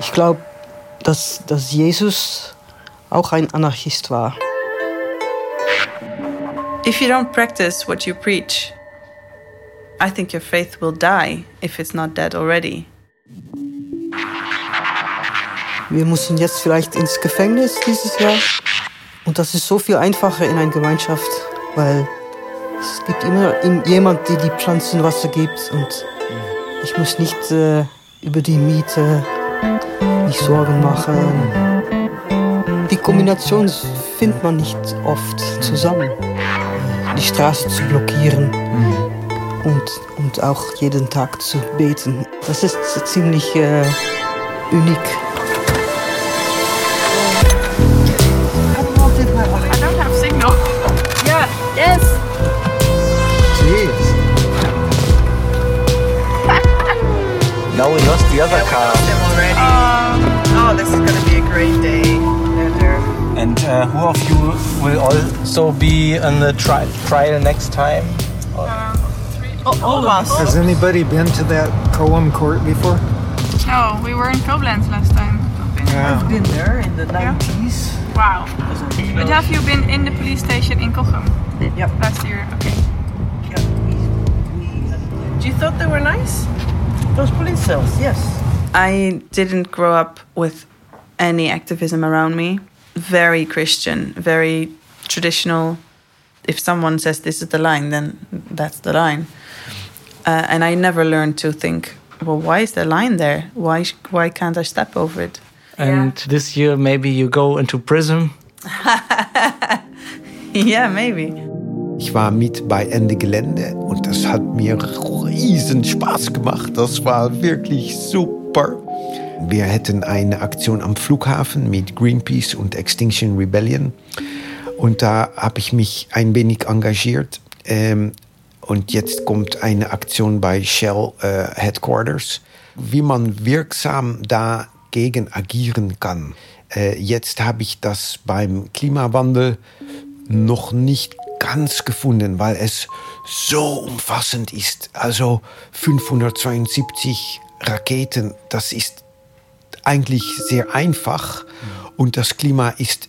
Ich glaube, dass, dass Jesus auch ein Anarchist war. If you don't practice what you preach, I think your faith will die if it's not dead already. Wir müssen jetzt vielleicht ins Gefängnis dieses Jahr. Und das ist so viel einfacher in einer Gemeinschaft, weil es gibt immer jemand, der die Pflanzen Wasser gibt und ich muss nicht äh, über die Miete mich Sorgen machen. Die Kombination findet man nicht oft zusammen. Die Straße zu blockieren und, und auch jeden Tag zu beten. Das ist ziemlich äh, unik. And uh, who of you will also be on the tri- trial next time? Oh, all of us. Has anybody been to that Coam court before? No, we were in Koblenz last time. Yeah. I've been there in the 90s. Wow. But have you been in the police station in Kochem Yep. last year? Okay. Do you thought they were nice? Those police cells? Yes. I didn't grow up with any activism around me. Very Christian, very traditional. If someone says this is the line, then that's the line. Uh, and I never learned to think, well, why is the line there? Why why can't I step over it? And this year maybe you go into prison. yeah, maybe. Ich war mit bei Ende Gelände und das hat mir riesen Spaß gemacht. Das war wirklich super. Wir hätten eine Aktion am Flughafen mit Greenpeace und Extinction Rebellion. Und da habe ich mich ein wenig engagiert. Ähm, und jetzt kommt eine Aktion bei Shell äh, Headquarters, wie man wirksam dagegen agieren kann. Äh, jetzt habe ich das beim Klimawandel noch nicht ganz gefunden, weil es so umfassend ist. Also 572 Raketen, das ist eigentlich sehr einfach und das Klima ist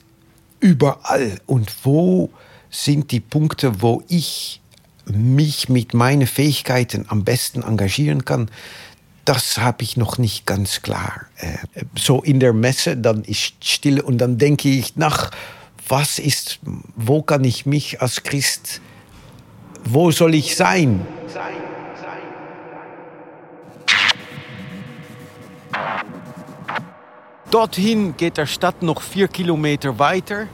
überall. Und wo sind die Punkte, wo ich mich mit meinen Fähigkeiten am besten engagieren kann? Das habe ich noch nicht ganz klar. Äh, so in der Messe, dann ist still und dann denke ich nach, was ist, wo kann ich mich als Christ, wo soll ich sein? Dorthin geht der Stadt noch vier Kilometer weiter.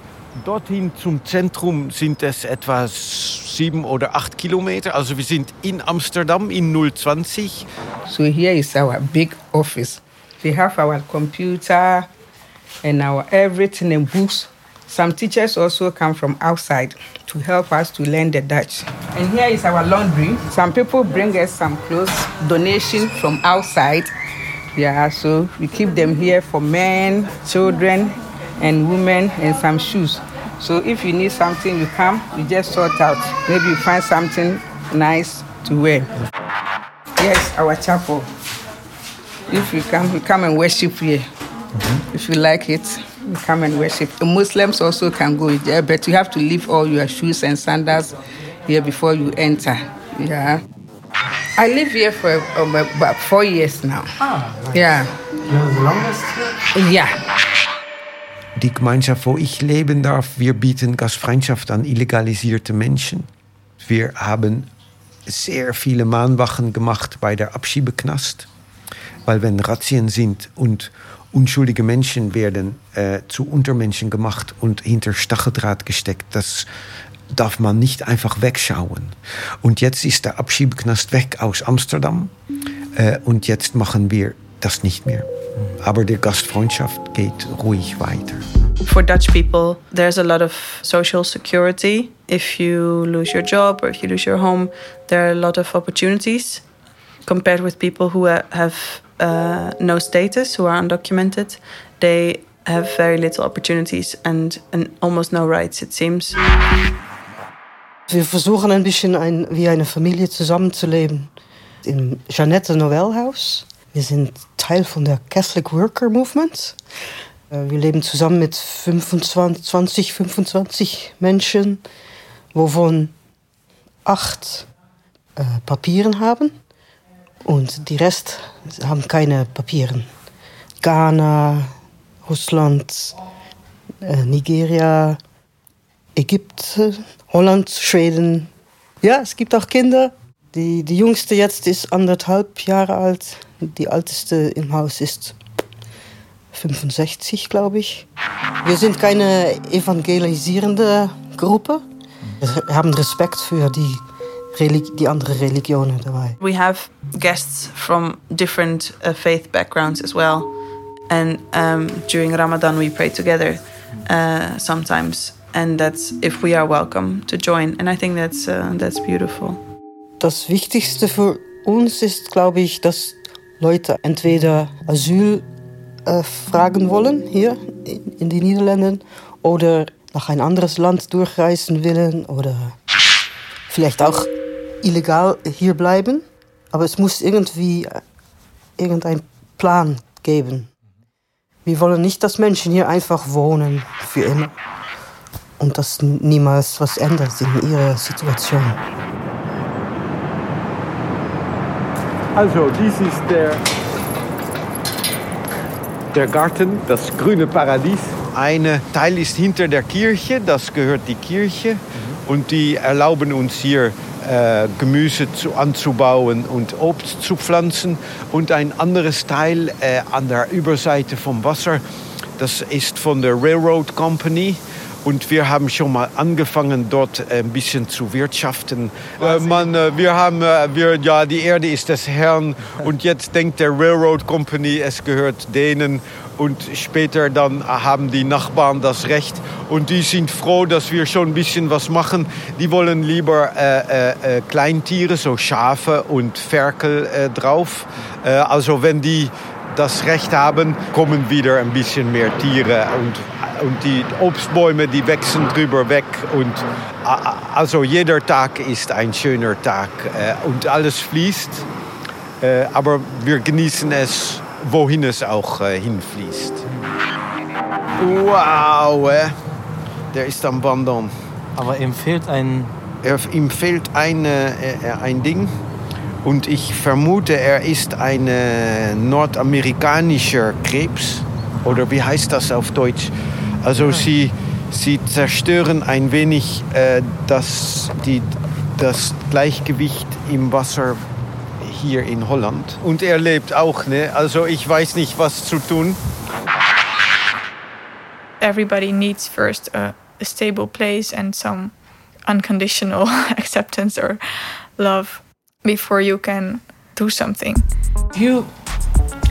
Dorthin zum Zentrum sind es etwa sieben oder acht Kilometer. Also wir sind in Amsterdam in 020. So here is our big office. We have our computer and our everything and books. Some teachers also come from outside to help us to learn the Dutch. And here is our laundry. Some people bring us some clothes, donation from outside. Yeah, so we keep them here for men, children, and women, and some shoes. So if you need something, you come, you just sort out. Maybe you find something nice to wear. Yes, our chapel. If you come, you come and worship here. Mm-hmm. If you like it, you come and worship. The Muslims also can go there, but you have to leave all your shoes and sandals here before you enter. Yeah. I live here for um, about four years now. Yeah. Yeah. Die Gemeinschaft, wo ich leben darf, wir bieten Gastfreundschaft an illegalisierte Menschen. Wir haben sehr viele Mahnwachen gemacht bei der Abschiebeknast, weil wenn Razzien sind und unschuldige Menschen werden äh, zu Untermenschen gemacht und hinter Stacheldraht gesteckt, das darf man nicht einfach wegschauen. Und jetzt ist der Abschiebeknast weg aus Amsterdam äh, und jetzt machen wir das nicht mehr. Aber die Gastfreundschaft geht ruhig weiter. For Dutch people, there's a lot of social security. If you lose your job or if you lose your home, there are a lot of opportunities compared with people who have uh, no status, who are undocumented. They have very little opportunities and, and almost no rights, it seems. Wir versuchen ein bisschen ein, wie eine Familie zusammenzuleben. Im Jeannette Noël Haus. Wir sind Teil von der Catholic Worker Movement. Äh, wir leben zusammen mit 25, 25 Menschen, wovon acht äh, Papieren haben und die Rest haben keine Papieren. Ghana, Russland, äh, Nigeria, Ägypten, Holland, Schweden. Ja, es gibt auch Kinder. Die, die jüngste jetzt ist anderthalb Jahre alt. Die älteste im Haus ist 65, glaube ich. Wir sind keine evangelisierende Gruppe. Wir haben Respekt für die, Relig die andere Religionen dabei. We have guests from different uh, faith backgrounds as well. And um, during Ramadan, we pray together uh, sometimes. And that's if we are welcome to join. And I think that's, uh, that's beautiful. Das Wichtigste für uns ist, glaube ich, dass Leute entweder Asyl äh, fragen wollen hier in, in die Niederlanden oder nach ein anderes Land durchreisen wollen oder vielleicht auch illegal hier bleiben. Aber es muss irgendwie äh, irgendein Plan geben. Wir wollen nicht, dass Menschen hier einfach wohnen für immer und dass niemals was ändert in ihrer Situation. Also, dies ist der, der Garten, das grüne Paradies. Ein Teil ist hinter der Kirche, das gehört die Kirche. Und die erlauben uns hier äh, Gemüse zu, anzubauen und Obst zu pflanzen. Und ein anderes Teil äh, an der Überseite vom Wasser, das ist von der Railroad Company. Und wir haben schon mal angefangen, dort ein bisschen zu wirtschaften. Äh, man, äh, wir haben, äh, wir, ja, die Erde ist des Herrn. Und jetzt denkt der Railroad Company, es gehört denen. Und später dann haben die Nachbarn das Recht. Und die sind froh, dass wir schon ein bisschen was machen. Die wollen lieber äh, äh, Kleintiere, so Schafe und Ferkel äh, drauf. Äh, also wenn die das Recht haben, kommen wieder ein bisschen mehr Tiere und, und die Obstbäume, die wachsen drüber weg und also jeder Tag ist ein schöner Tag äh, und alles fließt, äh, aber wir genießen es, wohin es auch äh, hinfließt. Wow, der ist am Wandern. Aber ihm fehlt ein... Er, ihm fehlt ein, ein Ding. Und ich vermute, er ist ein nordamerikanischer Krebs. Oder wie heißt das auf Deutsch? Also sie, sie zerstören ein wenig äh, das, die, das Gleichgewicht im Wasser hier in Holland. Und er lebt auch, ne? Also ich weiß nicht, was zu tun. Everybody needs first a, a stable place and some unconditional acceptance or love before you can do something. You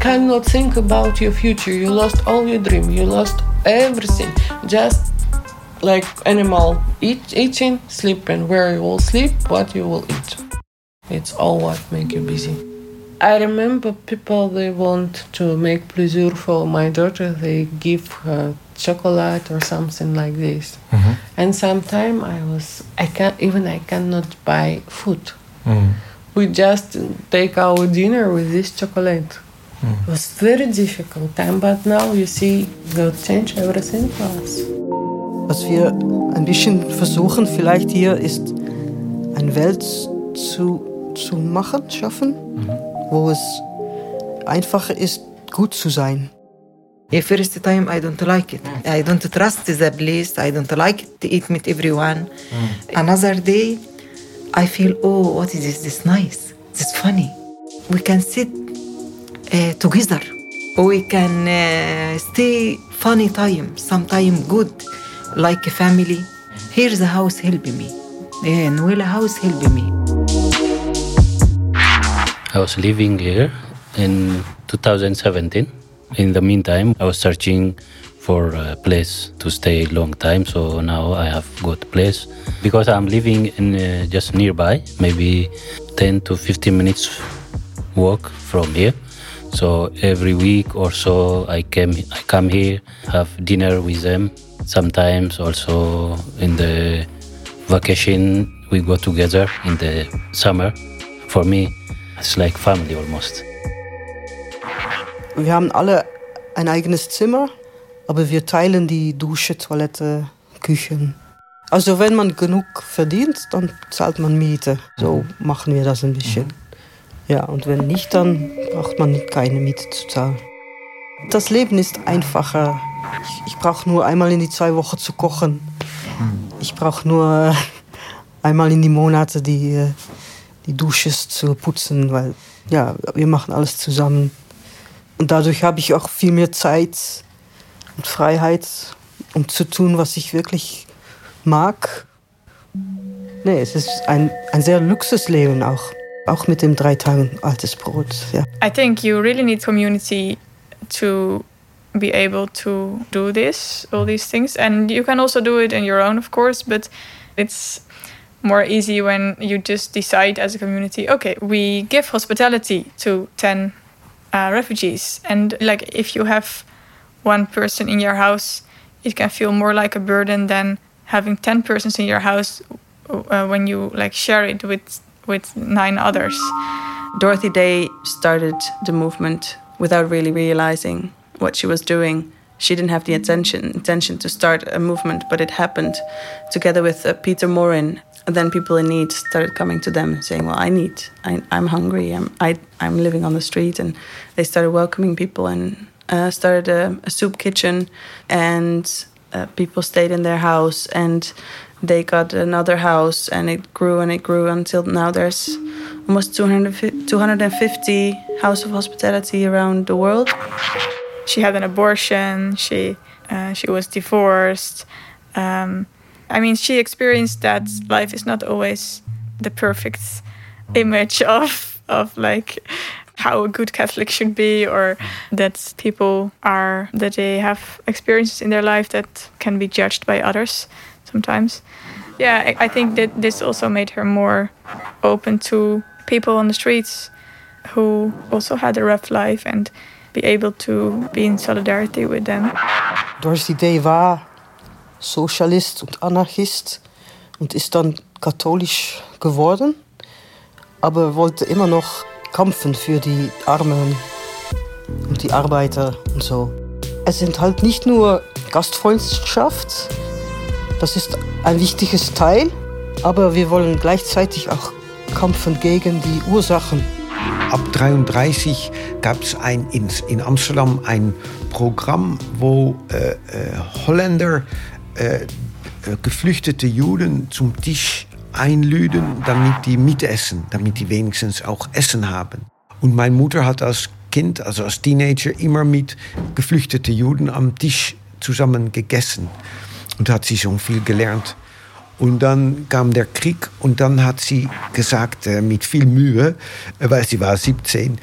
cannot think about your future. You lost all your dream. You lost everything. Just like animal, eat, eating, sleeping. Where you will sleep, what you will eat. It's all what make you busy. I remember people they want to make pleasure for my daughter. They give her chocolate or something like this. Mhm. And sometimes I was I can't even I cannot buy food. Mhm. We just take our dinner with this chocolate. It was very difficult time, but now you see God change everything for us. Was wir ein bisschen versuchen vielleicht hier ist, eine Welt zu, zu machen, schaffen, mhm. wo es einfacher ist, gut zu sein. The first time I don't like it. I don't trust the place. I don't like to eat with everyone. Mm. Another day, I feel, oh, what is this? This nice. This funny. We can sit uh, together. We can uh, stay funny time, sometime good, like a family. Here's the house helping me. Yeah, Nuela house helping me. I was living here in 2017. In the meantime, I was searching for a place to stay long time. So now I have got place because I'm living in uh, just nearby, maybe 10 to 15 minutes walk from here. So every week or so, I came, I come here, have dinner with them. Sometimes also in the vacation, we go together in the summer. For me, it's like family almost. Wir haben alle ein eigenes Zimmer, aber wir teilen die Dusche, Toilette, Küchen. Also wenn man genug verdient, dann zahlt man Miete. So machen wir das ein bisschen. Ja, und wenn nicht, dann braucht man keine Miete zu zahlen. Das Leben ist einfacher. Ich, ich brauche nur einmal in die zwei Wochen zu kochen. Ich brauche nur einmal in die Monate die, äh, die Dusche zu putzen, weil ja, wir machen alles zusammen. Und dadurch habe ich auch viel mehr Zeit und Freiheit, um zu tun, was ich wirklich mag. Nee, es ist ein, ein sehr Luxusleben auch. Auch mit dem drei Tagen altes Brot. Ja. I think you really need community to be able to do this, all these things. And you can also do it in your own, of course, but it's more easy when you just decide as a community okay, we give hospitality to 10 uh, refugees. And like if you have one person in your house, it can feel more like a burden than having 10 persons in your house uh, when you like share it with with nine others. Dorothy Day started the movement without really realizing what she was doing. She didn't have the intention intention to start a movement, but it happened together with uh, Peter Morin. And then people in need started coming to them saying, "Well, I need, I, I'm hungry, I'm, I, I'm living on the street," and they started welcoming people and uh, started a, a soup kitchen, and uh, people stayed in their house and they got another house and it grew and it grew until now there's almost 250, 250 house of hospitality around the world. She had an abortion she uh, she was divorced um, i mean she experienced that life is not always the perfect image of of like how a good Catholic should be, or that people are that they have experiences in their life that can be judged by others sometimes. Yeah, I, I think that this also made her more open to people on the streets who also had a rough life and be able to be in solidarity with them. Dorothy Day war Sozialist und Anarchist und ist dann katholisch geworden, aber wollte immer noch kämpfen für die Armen und die Arbeiter und so. Es sind halt nicht nur Gastfreundschaft, das ist ein wichtiges Teil, aber wir wollen gleichzeitig auch kämpfen gegen die Ursachen. Ab 33 gab es in, in Amsterdam ein Programm, wo äh, äh, Holländer äh, äh geflüchtete Juden zum Tisch einlüden, damit die mitessen, damit die wenigstens auch Essen haben. Und meine Mutter hat als Kind, also als Teenager, immer mit geflüchteten Juden am Tisch zusammen gegessen. Und hat sie schon viel gelernt. Und dann kam der Krieg und dann hat sie gesagt, äh, mit viel Mühe, äh, weil sie war 17,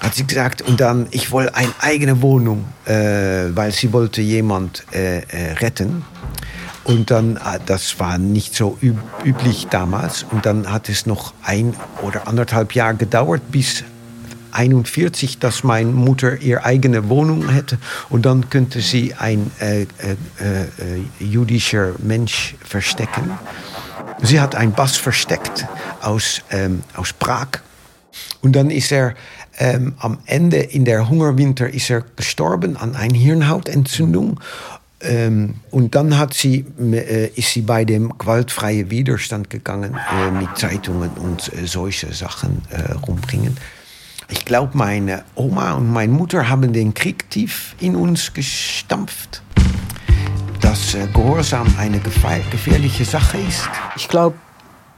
hat sie gesagt, und dann, ich wollte eine eigene Wohnung, äh, weil sie wollte jemand retten. Und dann, das war nicht so üb üblich damals. Und dann hat es noch ein oder anderthalb Jahre gedauert, bis 41, dass meine Mutter ihre eigene Wohnung hätte. Und dann könnte sie ein äh, äh, äh, jüdischer Mensch verstecken. Sie hat einen Bass versteckt aus, ähm, aus Prag. Und dann ist er ähm, am Ende in der Hungerwinter ist er gestorben an einer Hirnhautentzündung. Ähm, und dann hat sie, äh, ist sie bei dem gewaltfreien Widerstand gegangen äh, mit Zeitungen und äh, solche Sachen äh, rumbringen. Ich glaube, meine Oma und meine Mutter haben den Krieg tief in uns gestampft. Dass äh, Gehorsam eine gefährliche Sache ist. Ich glaube,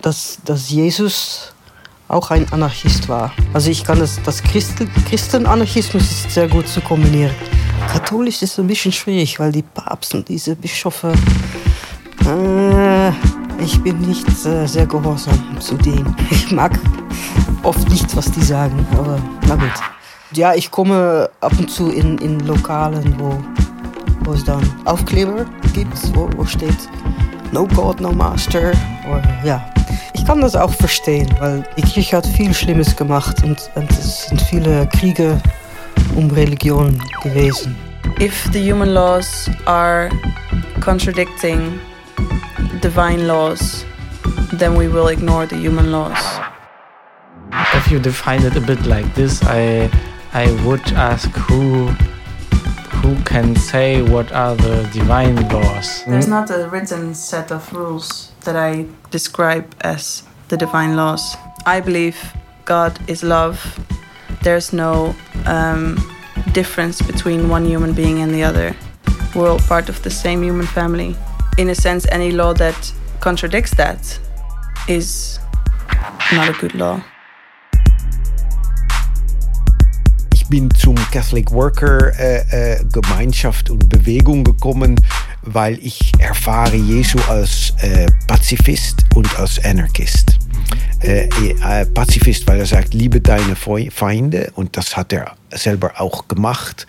dass, dass Jesus auch ein Anarchist war. Also ich kann das, das Christen, Christenanarchismus ist sehr gut zu kombinieren. Katholisch ist ein bisschen schwierig, weil die Papst und diese Bischöfe, äh, ich bin nicht äh, sehr gehorsam zu denen. Ich mag oft nicht, was die sagen, aber na gut. Ja, ich komme ab und zu in, in Lokalen, wo, wo es dann Aufkleber gibt, wo, wo steht No God, no Master. Oder, ja, ich kann das auch verstehen, weil die Kirche hat viel Schlimmes gemacht und, und es sind viele Kriege um Religion gewesen. If the human laws are contradicting divine laws, then we will ignore the human laws. If you define it a bit like this, I I would ask who who can say what are the divine laws. There's not a written set of rules that I describe as the divine laws. I believe God is love. There's no um, difference between one human being and the other. We're all part of the same human family. In a sense, any law that contradicts that is not a good law. Ich bin zum Catholic Worker äh, äh, Gemeinschaft und Bewegung gekommen, weil ich erfahre Jesu als äh, Pazifist und als Anarchist. Äh, äh, Pazifist, weil er sagt, liebe deine Feinde und das hat er selber auch gemacht.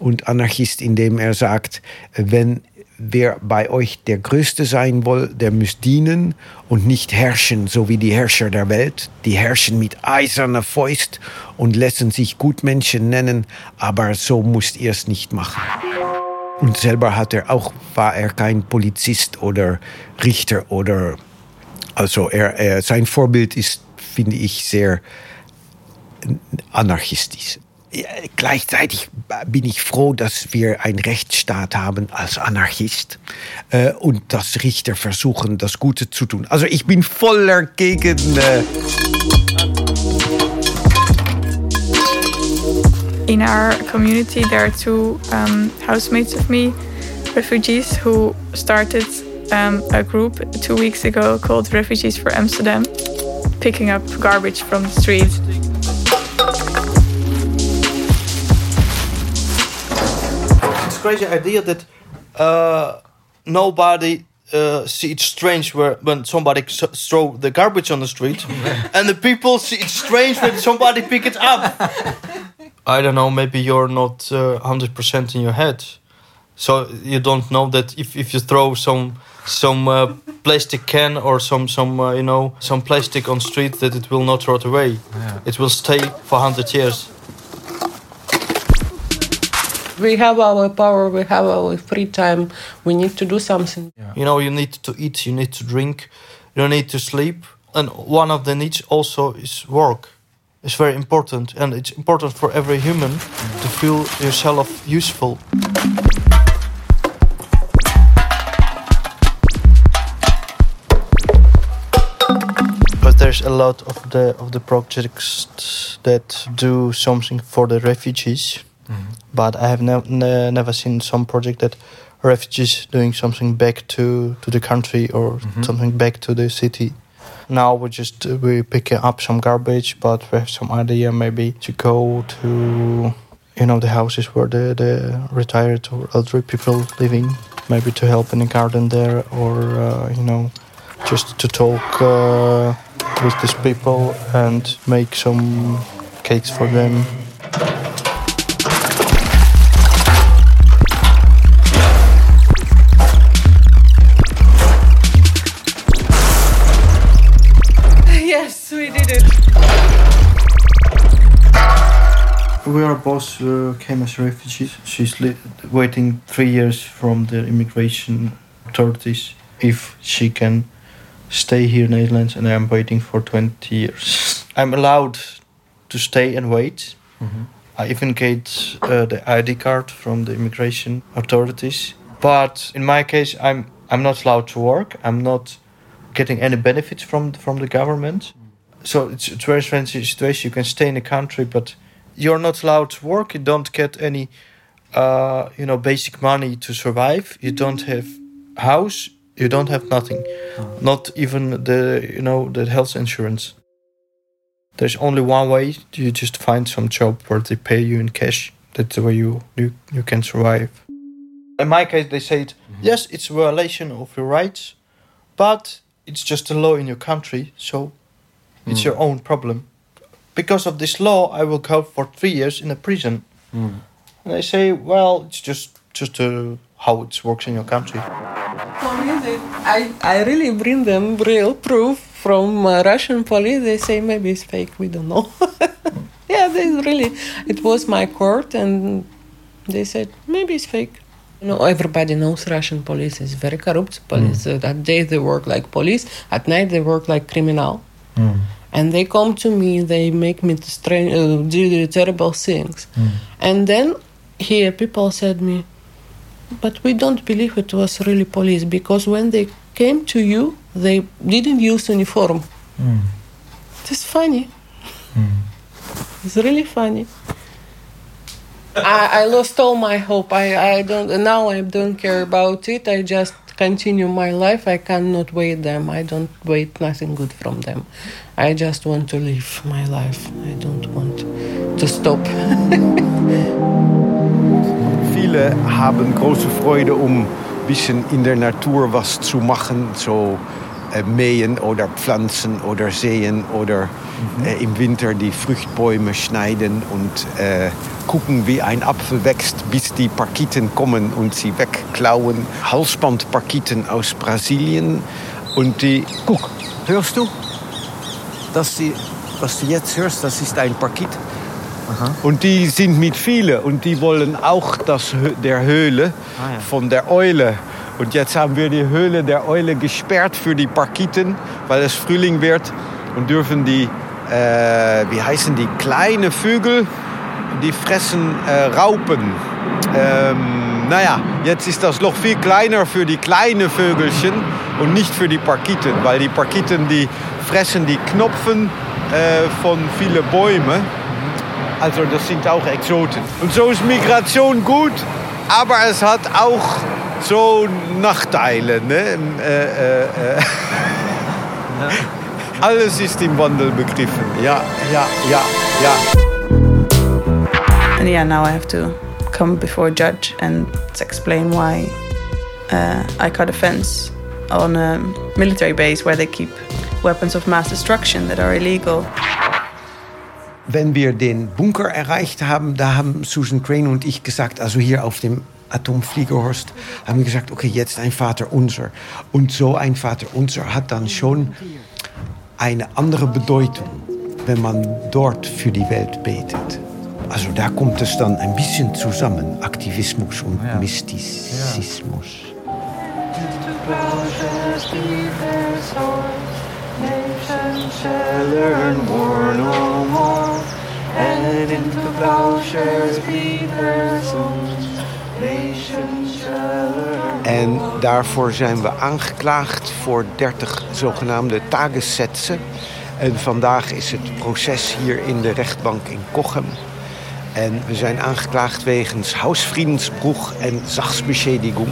Und Anarchist, indem er sagt, wenn wer bei euch der Größte sein will, der muss dienen und nicht herrschen, so wie die Herrscher der Welt. Die herrschen mit eiserner Faust und lassen sich Gutmenschen nennen, aber so müsst ihr es nicht machen. Und selber hat er auch, war er kein Polizist oder Richter oder, also er, er sein Vorbild ist, finde ich, sehr anarchistisch gleichzeitig bin ich froh, dass wir einen Rechtsstaat haben als Anarchist äh, und dass Richter versuchen, das Gute zu tun. Also ich bin voller gegen. Äh In our community, there are two um, housemates of me, refugees, who started um, a group two weeks ago called Refugees for Amsterdam, picking up garbage from the street. Crazy idea that uh, nobody uh, see it strange where, when somebody throw the garbage on the street, and the people see it strange when somebody pick it up. I don't know. Maybe you're not uh, hundred uh, percent in your head, so you don't know that if, if you throw some some uh, plastic can or some some uh, you know some plastic on street that it will not rot away. Yeah. It will stay for hundred years we have our power, we have our free time, we need to do something. You know, you need to eat, you need to drink, you need to sleep. And one of the needs also is work. It's very important, and it's important for every human to feel yourself useful. But there's a lot of the of the projects that do something for the refugees Mm-hmm. But I have ne- ne- never seen some project that refugees doing something back to, to the country or mm-hmm. something back to the city. Now we just uh, we picking up some garbage, but we have some idea maybe to go to you know the houses where the, the retired or elderly people living, maybe to help in the garden there, or uh, you know just to talk uh, with these people and make some cakes for them we are both uh, came as refugees. She's waiting three years from the immigration authorities if she can stay here in the Netherlands, and I'm waiting for 20 years. I'm allowed to stay and wait. Mm-hmm. I even get uh, the ID card from the immigration authorities. But in my case, I'm I'm not allowed to work. I'm not getting any benefits from from the government. So it's, it's a very strange situation. You can stay in the country, but you're not allowed to work. You don't get any, uh, you know, basic money to survive. You don't have house. You don't have nothing, oh. not even the you know the health insurance. There's only one way. You just find some job where they pay you in cash. That's the way you you, you can survive. In my case, they said mm-hmm. yes, it's a violation of your rights, but it's just a law in your country, so it's mm. your own problem because of this law, I will go for three years in a prison. Mm. And they say, well, it's just just uh, how it works in your country. For me, they, I, I really bring them real proof from uh, Russian police. They say maybe it's fake. We don't know. yeah, they really. It was my court, and they said maybe it's fake. You know, everybody knows Russian police is very corrupt police. Mm. Uh, at day they work like police, at night they work like criminal. Mm and they come to me. They make me strange, uh, do terrible things, mm. and then here people said me, but we don't believe it was really police because when they came to you, they didn't use uniform. Mm. It's funny. Mm. It's really funny. I, I lost all my hope. I, I don't now I don't care about it. I just continue my life. I cannot wait them. I don't wait nothing good from them. I just want to live my life. I don't want to stop. Viele haben große Freude, um ein bisschen in der Natur was zu machen, so äh, mähen oder pflanzen oder säen oder äh, im Winter die Fruchtbäume schneiden und äh, gucken, wie ein Apfel wächst, bis die Parkiten kommen und sie wegklauen. Halsbandparkiten aus Brasilien und die... Guck, hörst du? Das die, was du jetzt hörst, das ist ein Parkit. Und die sind mit vielen und die wollen auch das, der Höhle Ah, ja. von der Eule. Und jetzt haben wir die Höhle der Eule gesperrt für die Parkiten, weil es Frühling wird und dürfen die, äh, wie heißen die, kleine Vögel, die fressen äh, Raupen. Ähm, naja, jetzt ist das Loch viel kleiner für die kleinen Vögelchen und nicht für die Parkiten, weil die Parkiten, die fressen die Knopfen äh, von vielen Bäumen. Also das sind auch Exoten. Und so ist Migration gut, aber es hat auch so Nachteile. Ne? Äh, äh, äh. Alles ist im Wandel begriffen. Ja, ja, ja, ja. And yeah, now I have to come before a judge and explain why uh, I cut a fence on a military base where they keep weapons of mass destruction that are illegal. Wenn wir den Bunker erreicht haben, da haben Susan Crane und ich gesagt, also hier auf dem Atomfliegerhorst, haben wir gesagt, okay, jetzt ein Vater unser. Und so ein Vater unser hat dann schon eine andere Bedeutung, wenn man dort für die Welt betet. Also da kommt es dann ein bisschen zusammen, Aktivismus und Mystizismus. En daarvoor zijn we aangeklaagd voor 30 zogenaamde tagessätze. En vandaag is het proces hier in de rechtbank in Kochem. En we zijn aangeklaagd wegens Hausfriedensbruch en Sachsbeschädigung.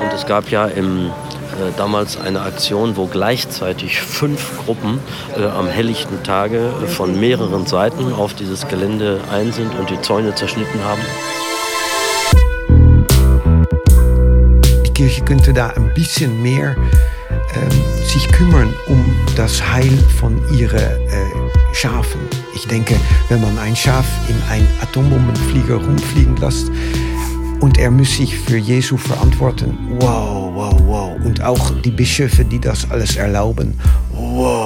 Und es gab ja im, äh, damals eine Aktion, wo gleichzeitig fünf Gruppen äh, am helllichten Tage äh, von mehreren Seiten auf dieses Gelände ein sind und die Zäune zerschnitten haben. Die Kirche könnte da ein bisschen mehr ähm, sich kümmern um das Heil von ihren äh, Schafen. Ich denke, wenn man ein Schaf in einen Atombombenflieger rumfliegen lässt und er muss sich für Jesu verantworten, wow, wow, wow. Und auch die Bischöfe, die das alles erlauben, wow.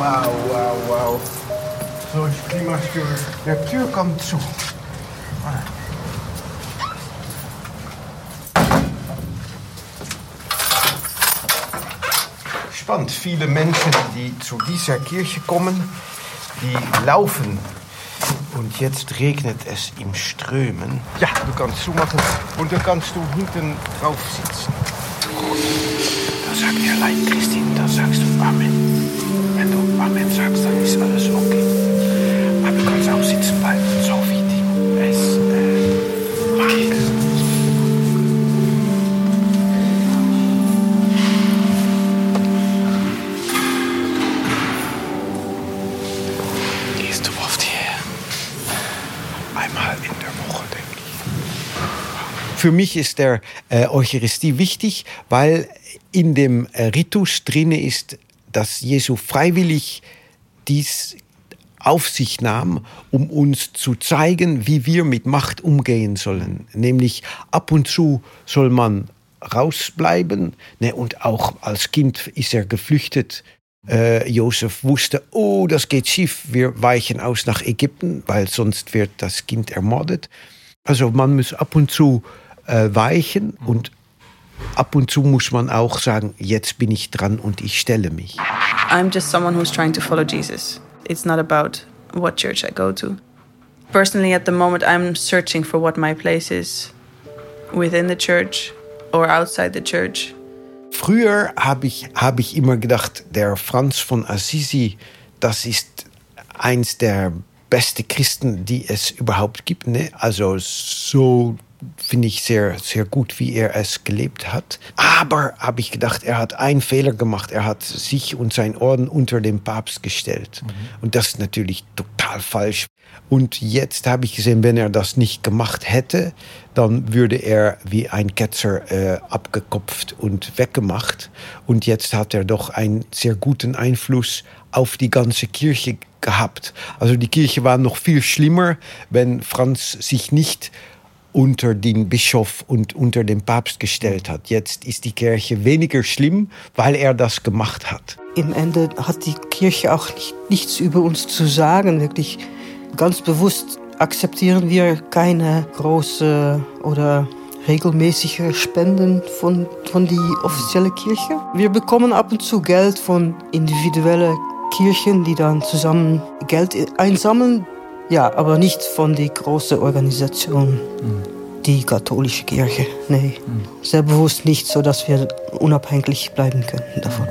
Wow, wow, wow. So ist Klimastuhl. Der Tür kommt zu. Spannend. Viele Menschen, die zu dieser Kirche kommen, die laufen. Und jetzt regnet es im Strömen. Ja, du kannst zumachen und dann kannst du hinten drauf sitzen. Da sagt er allein, Christine, da sagst du Amen. Wenn du sagst, dann ist alles okay. Aber du kannst auch sitzen bleiben, so wie die es äh, macht. Gehst du oft hierher? Einmal in der Woche, denke ich. Für mich ist der äh, Eucharistie wichtig, weil in dem äh, Ritus drin ist, dass Jesu freiwillig dies auf sich nahm, um uns zu zeigen, wie wir mit Macht umgehen sollen. Nämlich ab und zu soll man rausbleiben. Ne, und auch als Kind ist er geflüchtet. Äh, Josef wusste, oh, das geht schief, wir weichen aus nach Ägypten, weil sonst wird das Kind ermordet. Also man muss ab und zu äh, weichen und ab und zu muss man auch sagen, jetzt bin ich dran und ich stelle mich. I'm just someone who's trying to follow Jesus. It's not about what church I go to. Personally, at the moment, I'm searching for what my place is within the church or outside the church. Früher habe ich, hab ich immer gedacht, der Franz von Assisi, das ist eins der besten Christen, die es überhaupt gibt. Ne? Also so finde ich sehr, sehr gut, wie er es gelebt hat. Aber habe ich gedacht, er hat einen Fehler gemacht. Er hat sich und sein Orden unter den Papst gestellt. Mhm. Und das ist natürlich total falsch. Und jetzt habe ich gesehen, wenn er das nicht gemacht hätte, dann würde er wie ein Ketzer äh, abgekopft und weggemacht. Und jetzt hat er doch einen sehr guten Einfluss auf die ganze Kirche gehabt. Also die Kirche war noch viel schlimmer, wenn Franz sich nicht unter den Bischof und unter den Papst gestellt hat. Jetzt ist die Kirche weniger schlimm, weil er das gemacht hat. Im Ende hat die Kirche auch nicht, nichts über uns zu sagen, wirklich ganz bewusst akzeptieren wir keine große oder regelmäßige Spenden von, von die offizielle Kirche. Wir bekommen ab und zu Geld von individuellen Kirchen, die dann zusammen Geld einsammeln. Ja, aber nicht von die große Organisation, mhm. die katholische Kirche. Nee, mhm. sehr bewusst nicht, so dass wir unabhängig bleiben können davon.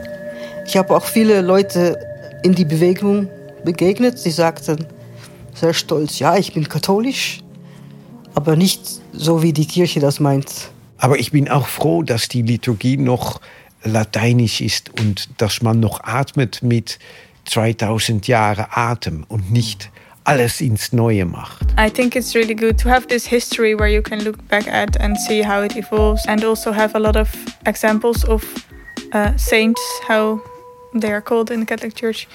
Ich habe auch viele Leute in die Bewegung begegnet, die sagten sehr stolz, ja, ich bin katholisch, aber nicht so, wie die Kirche das meint. Aber ich bin auch froh, dass die Liturgie noch lateinisch ist und dass man noch atmet mit 2000 Jahren Atem und nicht alles ins Neue macht. I think it's really good to have this history where you can look back at and see how it evolves and also have a lot of examples of uh, saints, how they are called in the Catholic Church,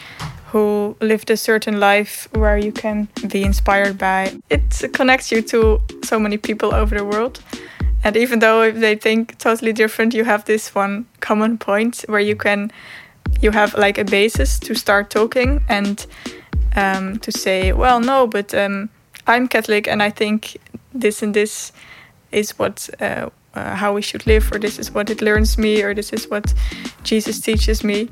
who lived a certain life where you can be inspired by. It connects you to so many people over the world. And even though they think totally different, you have this one common point where you can you have like a basis to start talking and um, to say, well, no, but um, I'm Catholic and I think this and this is what uh, uh, how we should live, or this is what it learns me, or this is what Jesus teaches me,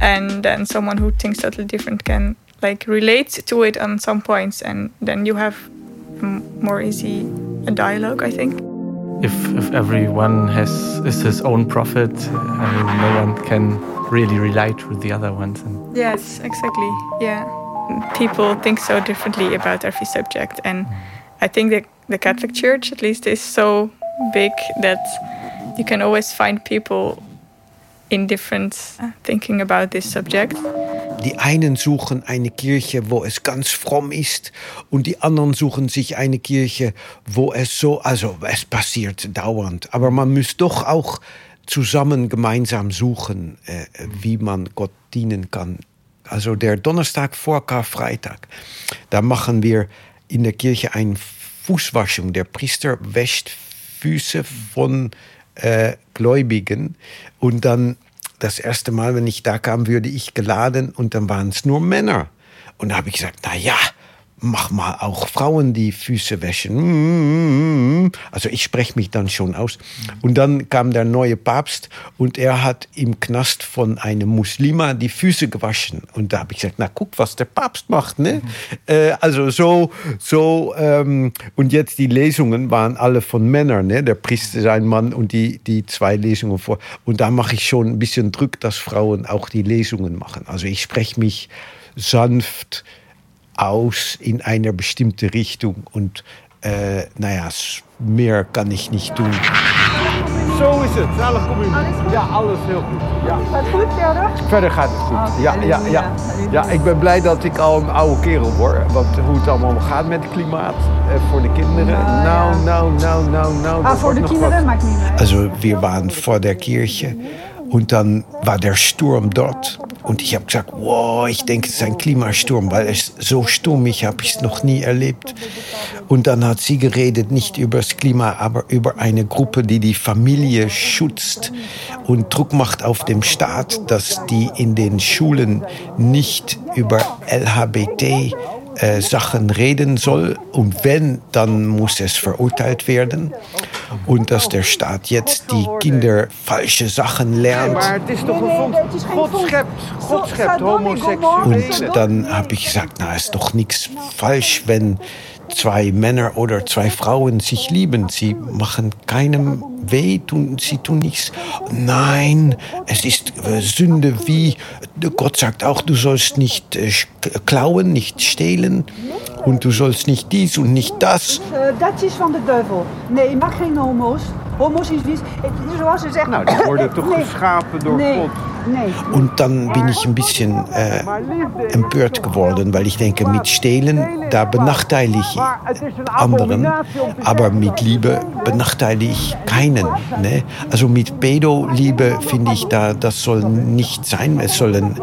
and then someone who thinks totally different can like relate to it on some points, and then you have more easy a dialogue, I think. If if everyone has is his own prophet, I mean, no one can really relate with the other ones. And yes, exactly. Yeah people think so differently about every subject. And I think that the Catholic Church, at least, is so big that you can always find people in different uh, thinking about this subject. Die einen suchen eine Kirche, wo es ganz fromm ist, und die anderen suchen sich eine Kirche, wo es so, also es passiert dauernd. Aber man muss doch auch zusammen gemeinsam suchen, äh, wie man Gott dienen kann also der Donnerstag vor Karfreitag, da machen wir in der Kirche eine Fußwaschung. Der Priester wäscht Füße von äh, Gläubigen und dann das erste Mal, wenn ich da kam, würde ich geladen und dann waren es nur Männer. Und da habe ich gesagt, na ja, mach mal auch Frauen die Füße wäschen. Also ich spreche mich dann schon aus. Und dann kam der neue Papst und er hat im Knast von einem Muslima die Füße gewaschen. Und da habe ich gesagt, na guck, was der Papst macht. Ne? Mhm. Äh, also so, so ähm, und jetzt die Lesungen waren alle von Männern. Ne? Der Priester ist ein Mann und die, die zwei Lesungen vor. Und da mache ich schon ein bisschen Druck, dass Frauen auch die Lesungen machen. Also ich spreche mich sanft aus in eine bestimmte Richtung und äh, naja, mehr kann ich nicht tun. Zo is het. Kom je. Ja, alles heel goed. Ja. Gaat het goed verder? Verder gaat het goed. ja, ja, ja. ja, ik ben blij dat ik al een oude kerel word. Want hoe het allemaal gaat met het klimaat eh, voor de kinderen. Nou, nou, nou, nou, nou. Ah, voor de kinderen maakt niet uit. Also, wir waren vor der Kirche und dann war der Sturm dort Und ich habe gesagt, wow, ich denke, es ist ein Klimasturm, weil es so stürmig habe ich es noch nie erlebt. Und dann hat sie geredet, nicht über das Klima, aber über eine Gruppe, die die Familie schützt und Druck macht auf dem Staat, dass die in den Schulen nicht über LHBT äh, Sachen reden soll. Und wenn, dann muss es verurteilt werden. Und dass der Staat jetzt die Kinder falsche Sachen lernt. Und dann habe ich gesagt, na, ist doch nichts falsch, wenn zwei Männer oder zwei Frauen sich lieben. Sie machen keinem weh, tun, sie tun nichts. Nein, es ist äh, Sünde wie, Gott sagt auch, du sollst nicht äh, klauen, nicht stehlen und du sollst nicht dies und nicht das. Dat is van de duivel. Nee, je mag geen homo's. Homo's is niet. Zoals ze zegt. Nou, die worden toch nee. geschapen door nee. God. Und dann bin ich ein bisschen äh, empört geworden, weil ich denke, mit Stehlen, da benachteile ich anderen, aber mit Liebe benachteile ich keinen. Ne? Also mit Pedo-Liebe finde ich, da, das soll nicht sein. Es sollen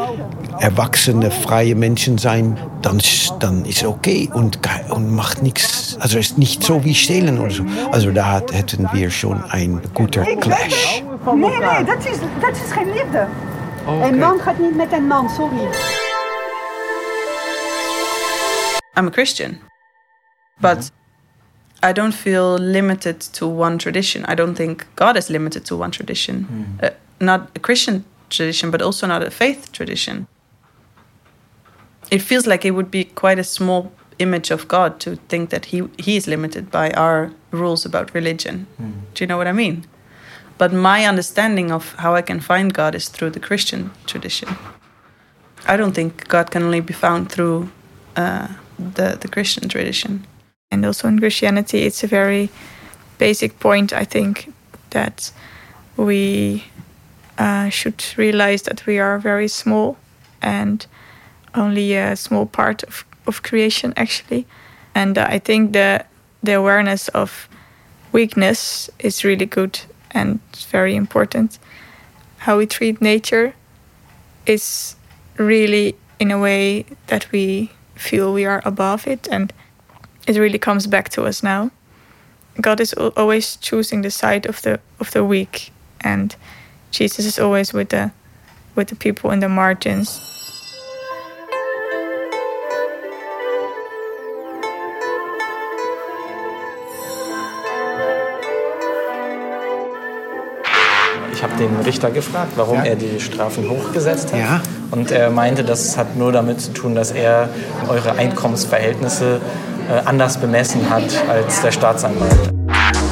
erwachsene, freie Menschen sein, dann, dann ist okay und, und macht nichts. Also ist nicht so wie Stehlen oder so. Also da hätten wir schon ein guter Clash. Nee, nee, dat is, dat is geen liefde. Een man gaat niet met een man, sorry. I'm a Christian, but I don't feel limited to one tradition. I don't think God is limited to one tradition. Uh, not a Christian tradition, but also not a faith tradition. It feels like it would be quite a small image of God to think that he, he is limited by our rules about religion. Do you know what I mean? But my understanding of how I can find God is through the Christian tradition. I don't think God can only be found through uh, the, the Christian tradition. And also in Christianity, it's a very basic point, I think, that we uh, should realize that we are very small and only a small part of, of creation, actually. And uh, I think the, the awareness of weakness is really good and very important. How we treat nature is really in a way that we feel we are above it and it really comes back to us now. God is always choosing the side of the of the weak and Jesus is always with the with the people in the margins. Den Richter gefragt, warum Ja. er die Strafen hochgesetzt hat. Ja. Und er meinte, das hat nur damit zu tun, dass er eure Einkommensverhältnisse äh, anders bemessen hat als der Staatsanwalt.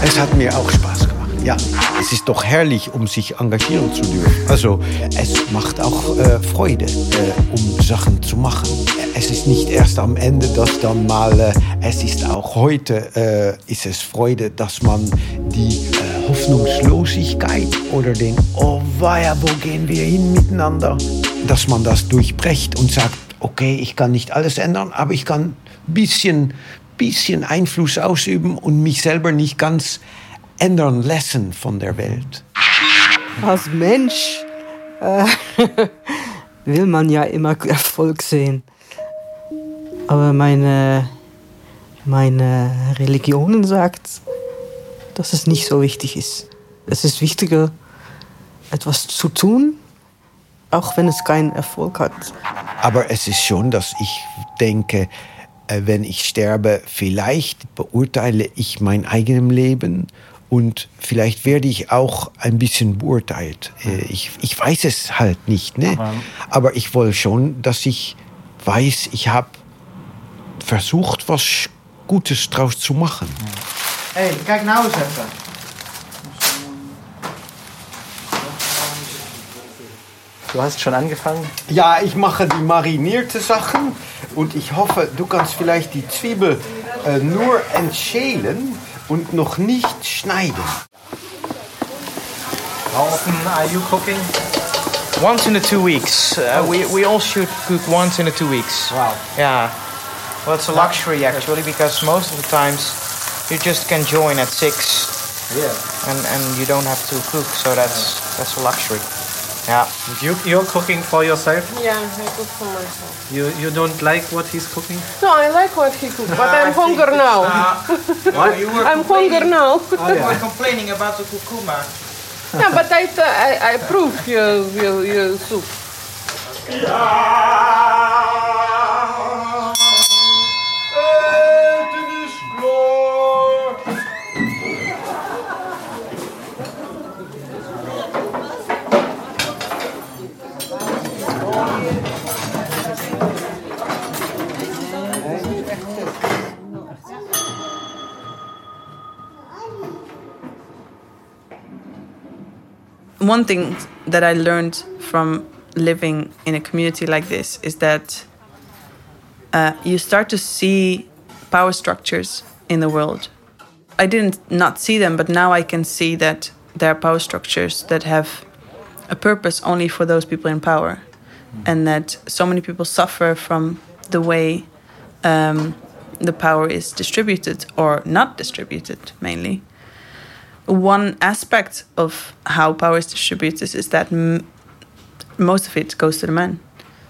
Es hat mir auch Spaß gemacht. Ja, es ist doch herrlich, um sich engagieren zu dürfen. Also es macht auch äh, Freude, äh, um Sachen zu machen. Es ist nicht erst am Ende, dass dann mal, äh, es ist auch heute, äh, ist es Freude, dass man die äh, Hoffnungslosigkeit oder den Oh weia, wo gehen wir hin miteinander, dass man das durchbrecht und sagt, okay, ich kann nicht alles ändern, aber ich kann ein bisschen, bisschen Einfluss ausüben und mich selber nicht ganz ändern lassen von der Welt. Als Mensch äh, will man ja immer Erfolg sehen. Aber meine, meine Religion sagt, dass es nicht so wichtig ist. Es ist wichtiger, etwas zu tun, auch wenn es keinen Erfolg hat. Aber es ist schon, dass ich denke, äh, wenn ich sterbe, vielleicht beurteile ich mein eigenes Leben und vielleicht werde ich auch ein bisschen beurteilt. Äh, Ich, ich weiß es halt nicht, ne? Aber- ich will schon, dass ich weiß, ich habe versucht, was Gutes draus zu machen. Hé, hey, kijk nou eens even. Du hast schon angefangen? Ja, ich mache die marinierte Sachen und ich hoffe, du kannst vielleicht die Zwiebel äh, nur entschälen und noch nicht schneiden. How often are you cooking? Once in the two weeks. Uh, we, we all should cook once in the two weeks. Wow. Yeah. Well, it's a luxury actually because most of the times you just can join at six. Yeah. And, and you don't have to cook, so that's that's a luxury. Yeah. You you're cooking for yourself? Yeah, I cook for myself. You you don't like what he's cooking? No, I like what he cooks, but I'm hungry now. Uh, what? You were I'm hungry now. Oh, you were complaining about the kurkuma. yeah, but I, uh, I, I prove your, your, your soup. Ah! One thing that I learned from living in a community like this is that uh, you start to see power structures in the world. I didn't not see them, but now I can see that there are power structures that have a purpose only for those people in power, and that so many people suffer from the way um, the power is distributed or not distributed, mainly. One aspect of how power is distributed is that m- most of it goes to the men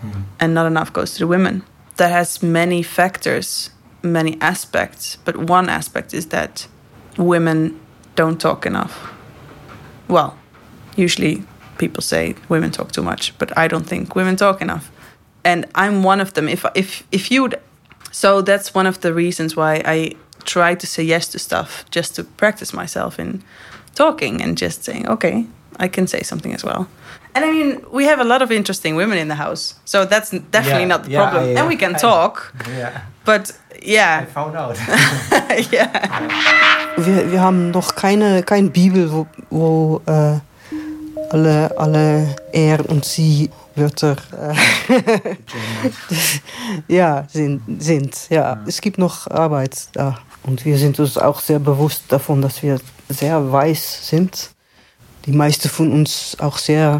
mm-hmm. and not enough goes to the women. That has many factors, many aspects, but one aspect is that women don't talk enough. Well, usually people say women talk too much, but I don't think women talk enough. And I'm one of them. If if if you would so that's one of the reasons why I try to say yes to stuff just to practice myself in talking and just saying, okay, I can say something as well. And I mean, we have a lot of interesting women in the house, so that's definitely Yeah, not the yeah, problem. I, and we can I- talk, Yeah. but yeah. I found out. yeah. Wir, wir haben noch keine, keine Bibel, wo, wo äh, alle, alle er und sie Wörter äh, ja, sind, sind. Ja, es gibt noch Arbeit da. Und wir sind uns auch sehr bewusst davon, dass wir sehr weiß sind. Die meisten von uns auch sehr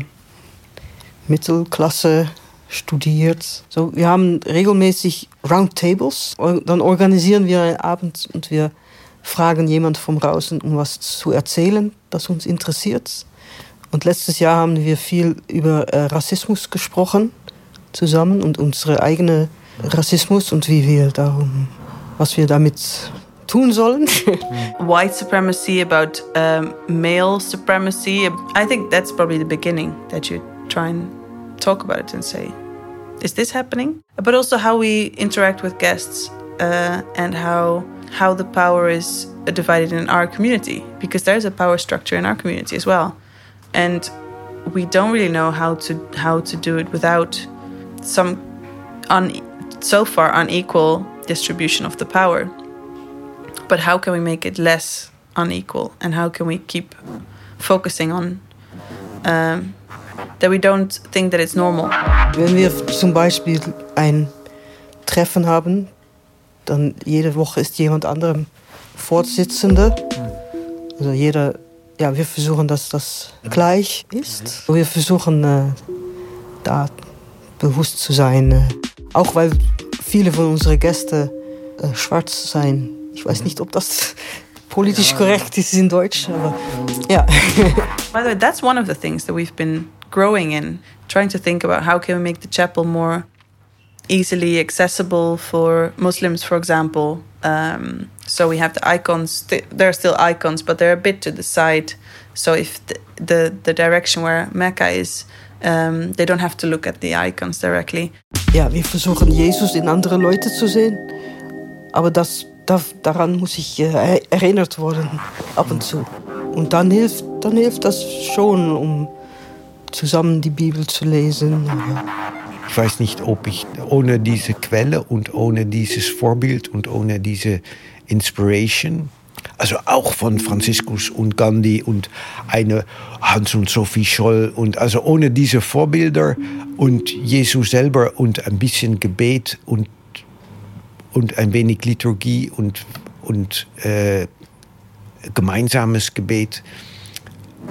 Mittelklasse studiert. So, wir haben regelmäßig Roundtables. Dann organisieren wir einen Abend und wir fragen jemand vom Draußen, um was zu erzählen, das uns interessiert. Und letztes Jahr haben wir viel über äh, Rassismus gesprochen zusammen und unsere eigene Rassismus und wie wir darum, was wir damit tun sollen. White supremacy, about um, male supremacy. I think that's probably the beginning that you try and talk about it and say, is this happening? But also how we interact with guests uh, and how how the power is divided in our community because there's a power structure in our community as well, and we don't really know how to how to do it without some un, so far unequal distribution of the power but how can we make it less unequal and how can we keep focusing on um, that we don't think that it's normal Wenn wir zum Beispiel ein Treffen haben, dann jede Woche ist jemand anderem Vorsitzende. Also jeder, ja, wir versuchen, dass das gleich ist. Wir versuchen, äh, da bewusst zu sein. Äh, auch weil viele von unseren Gästen äh, schwarz sein. Ich weiß nicht, ob das politisch korrekt ist in Deutsch, aber ja. by the way that's one of the things that we've been growing in trying to think about how can we make the chapel more easily accessible for muslims for example. Um, so we have the icons th- there are still icons but they're a bit to the side. So if the the, the direction where mecca is um, they don't have to look at the icons directly. Ja, wir versuchen Jesus in andere Leute zu sehen, aber das, da, daran muss ich äh, erinnert worden ab und zu. Und dann hilft, dann hilft das schon, um zusammen die Bibel zu lesen. Ja. Ich weiß nicht, ob ich ohne diese Quelle und ohne dieses Vorbild und ohne diese Inspiration, also auch von Franziskus und Gandhi und eine Hans und Sophie Scholl und also ohne diese Vorbilder und Jesus selber und ein bisschen Gebet und, und ein wenig Liturgie und, und äh, gemeinsames Gebet,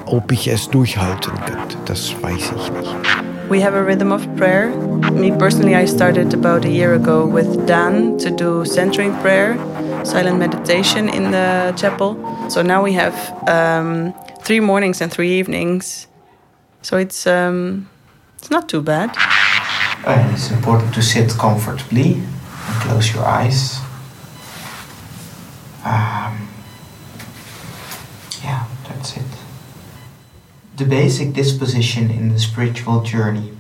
ob ich es durchhalten könnte, das weiß ich nicht. We have a rhythm of prayer. Me personally, I started about a year ago with Dan to do centering prayer, silent meditation in the chapel. So now we have um, three mornings and three evenings So it's um, it's not too bad. And it's important to sit comfortably close your eyes. Um, yeah, that's it. The basic disposition in the spiritual journey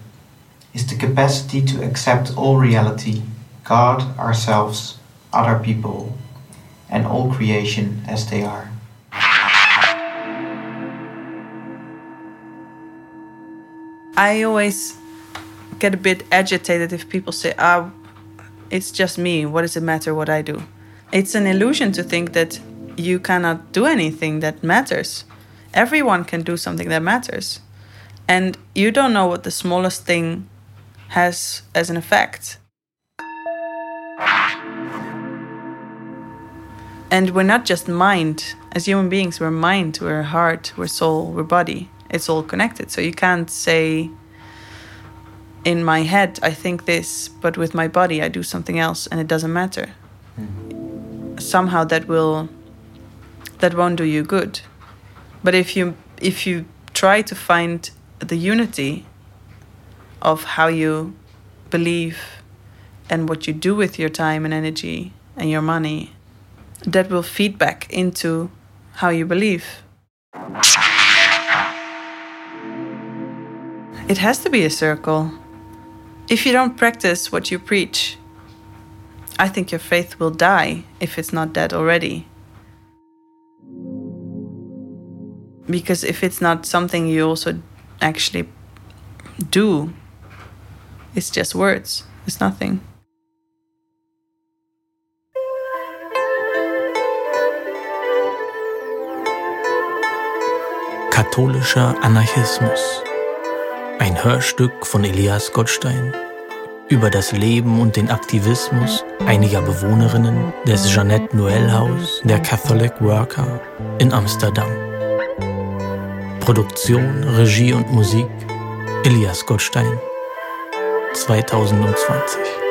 is the capacity to accept all reality, God, ourselves, other people, and all creation as they are. I always get a bit agitated if people say, ah, it's just me. What does it matter what I do? It's an illusion to think that you cannot do anything that matters. Everyone can do something that matters. And you don't know what the smallest thing has as an effect. And we're not just mind. As human beings, we're mind, we're heart, we're soul, we're body. It's all connected. So you can't say, in my head, I think this, but with my body, I do something else and it doesn't matter. Mm-hmm. Somehow that will, that won't do you good. But if you, if you try to find the unity of how you believe and what you do with your time and energy and your money, that will feed back into how you believe. It has to be a circle. If you don't practice what you preach, I think your faith will die if it's not dead already. Because if it's not something you also actually do, it's just words, it's nothing. Katholischer Anarchismus. Ein Hörstück von Elias Gottstein über das Leben und den Aktivismus einiger Bewohnerinnen des Jeanette Noel Haus der Catholic Worker in Amsterdam. Produktion, Regie und Musik Elias Gottstein 2020.